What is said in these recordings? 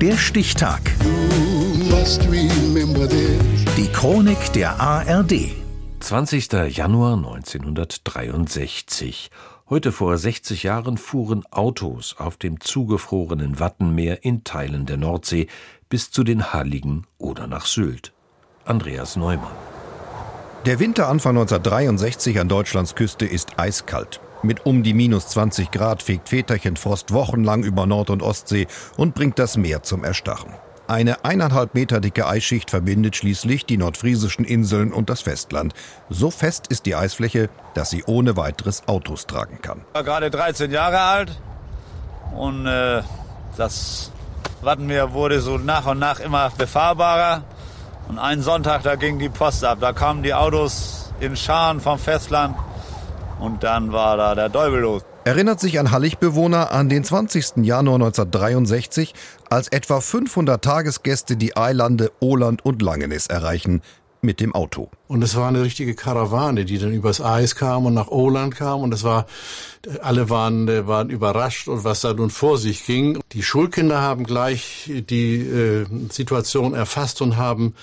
Der Stichtag. Die Chronik der ARD. 20. Januar 1963. Heute vor 60 Jahren fuhren Autos auf dem zugefrorenen Wattenmeer in Teilen der Nordsee bis zu den Halligen oder nach Sylt. Andreas Neumann. Der Winter Anfang 1963 an Deutschlands Küste ist eiskalt. Mit um die minus 20 Grad fegt Väterchen Frost wochenlang über Nord- und Ostsee und bringt das Meer zum Erstarren. Eine eineinhalb Meter dicke Eisschicht verbindet schließlich die nordfriesischen Inseln und das Festland. So fest ist die Eisfläche, dass sie ohne weiteres Autos tragen kann. Ich war gerade 13 Jahre alt und äh, das Wattenmeer wurde so nach und nach immer befahrbarer. Und einen Sonntag, da ging die Post ab. Da kamen die Autos in Scharen vom Festland und dann war da der Teufel los. Erinnert sich ein Hallig-Bewohner an den 20. Januar 1963, als etwa 500 Tagesgäste die Eilande Oland und Langenes erreichen mit dem Auto. Und es war eine richtige Karawane, die dann übers Eis kam und nach Oland kam. Und es war, alle waren, waren überrascht und was da nun vor sich ging. Die Schulkinder haben gleich die äh, Situation erfasst und haben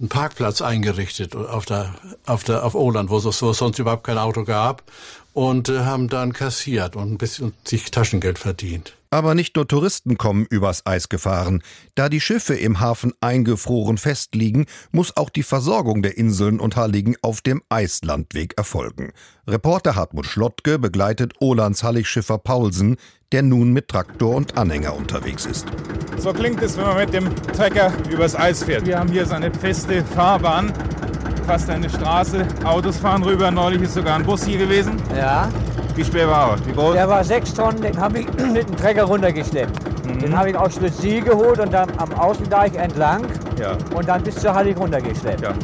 einen Parkplatz eingerichtet auf der, auf der, auf Oland, wo es, wo es sonst überhaupt kein Auto gab. Und äh, haben dann kassiert und ein bisschen sich Taschengeld verdient. Aber nicht nur Touristen kommen übers Eis gefahren. Da die Schiffe im Hafen eingefroren festliegen, muss auch die Versorgung der Inseln und Halligen auf dem Eislandweg erfolgen. Reporter Hartmut Schlottke begleitet Olands Halligschiffer Paulsen, der nun mit Traktor und Anhänger unterwegs ist. So klingt es, wenn man mit dem Trecker übers Eis fährt. Wir haben hier so eine feste Fahrbahn, fast eine Straße. Autos fahren rüber. Neulich ist sogar ein Bus hier gewesen. Ja. Wie schwer war er? Wie groß? Der war sechs Tonnen, den habe ich mit dem Trecker runtergeschleppt. Mhm. Den habe ich aus Schlüssel geholt und dann am Außendeich entlang ja. und dann bis zur Hallig runtergeschleppt. Ja.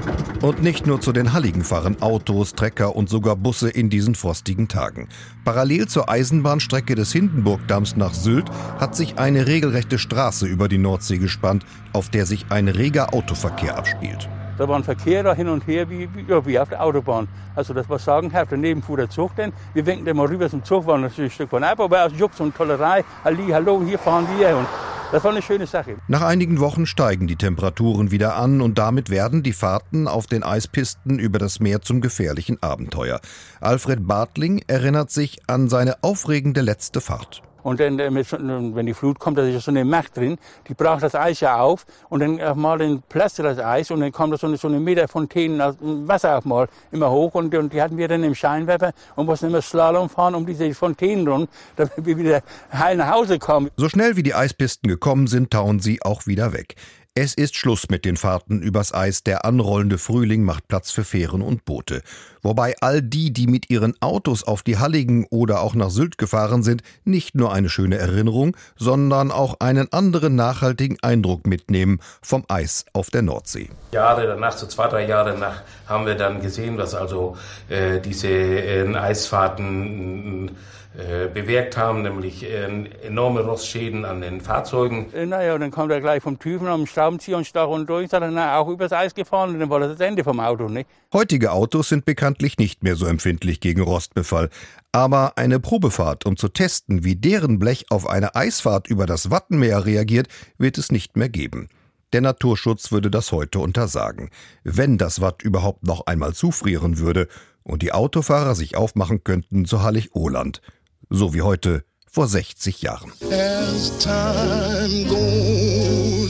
Und nicht nur zu den Halligen fahren Autos, Trecker und sogar Busse in diesen frostigen Tagen. Parallel zur Eisenbahnstrecke des Hindenburgdamms nach Sylt hat sich eine regelrechte Straße über die Nordsee gespannt, auf der sich ein reger Autoverkehr abspielt. Da war ein Verkehr da hin und her wie, wie, ja, wie auf der Autobahn. Also das war sagenhaft. Daneben fuhr der Zug denn. Wir winken dann mal rüber zum Zug, war natürlich ein Stück von ab, aber aus Jux und Tollerei, Halli, hallo, hier fahren wir. Und das war eine schöne Sache. Nach einigen Wochen steigen die Temperaturen wieder an und damit werden die Fahrten auf den Eispisten über das Meer zum gefährlichen Abenteuer. Alfred Bartling erinnert sich an seine aufregende letzte Fahrt. Und dann, äh, wenn die Flut kommt, da ist so eine Macht drin, die braucht das Eis ja auf und dann auch mal den Plaster das Eis und dann kommt da so eine, so eine Meter Fontänen Wasser auch mal immer hoch und, und die hatten wir dann im Scheinwerfer und mussten immer Slalom fahren um diese Fontänen rum, damit wir wieder heil nach Hause kommen. So schnell wie die Eispisten gekommen sind, tauen sie auch wieder weg. Es ist Schluss mit den Fahrten übers Eis. Der anrollende Frühling macht Platz für Fähren und Boote. Wobei all die, die mit ihren Autos auf die Halligen oder auch nach Sylt gefahren sind, nicht nur eine schöne Erinnerung, sondern auch einen anderen nachhaltigen Eindruck mitnehmen vom Eis auf der Nordsee. Jahre danach, so zwei, drei Jahre danach, haben wir dann gesehen, dass also äh, diese äh, Eisfahrten äh, bewirkt haben, nämlich äh, enorme Rostschäden an den Fahrzeugen. Äh, naja, und dann kommt er gleich vom Typen am Schraubenzieher und stach und durch, ist er dann auch übers Eis gefahren und dann war das das Ende vom Auto. Nicht? Heutige Autos sind bekanntlich nicht mehr so empfindlich gegen Rostbefall. Aber eine Probefahrt, um zu testen, wie deren Blech auf eine Eisfahrt über das Wattenmeer reagiert, wird es nicht mehr geben. Der Naturschutz würde das heute untersagen. Wenn das Watt überhaupt noch einmal zufrieren würde und die Autofahrer sich aufmachen könnten zu Hallig-Oland – so wie heute vor 60 Jahren.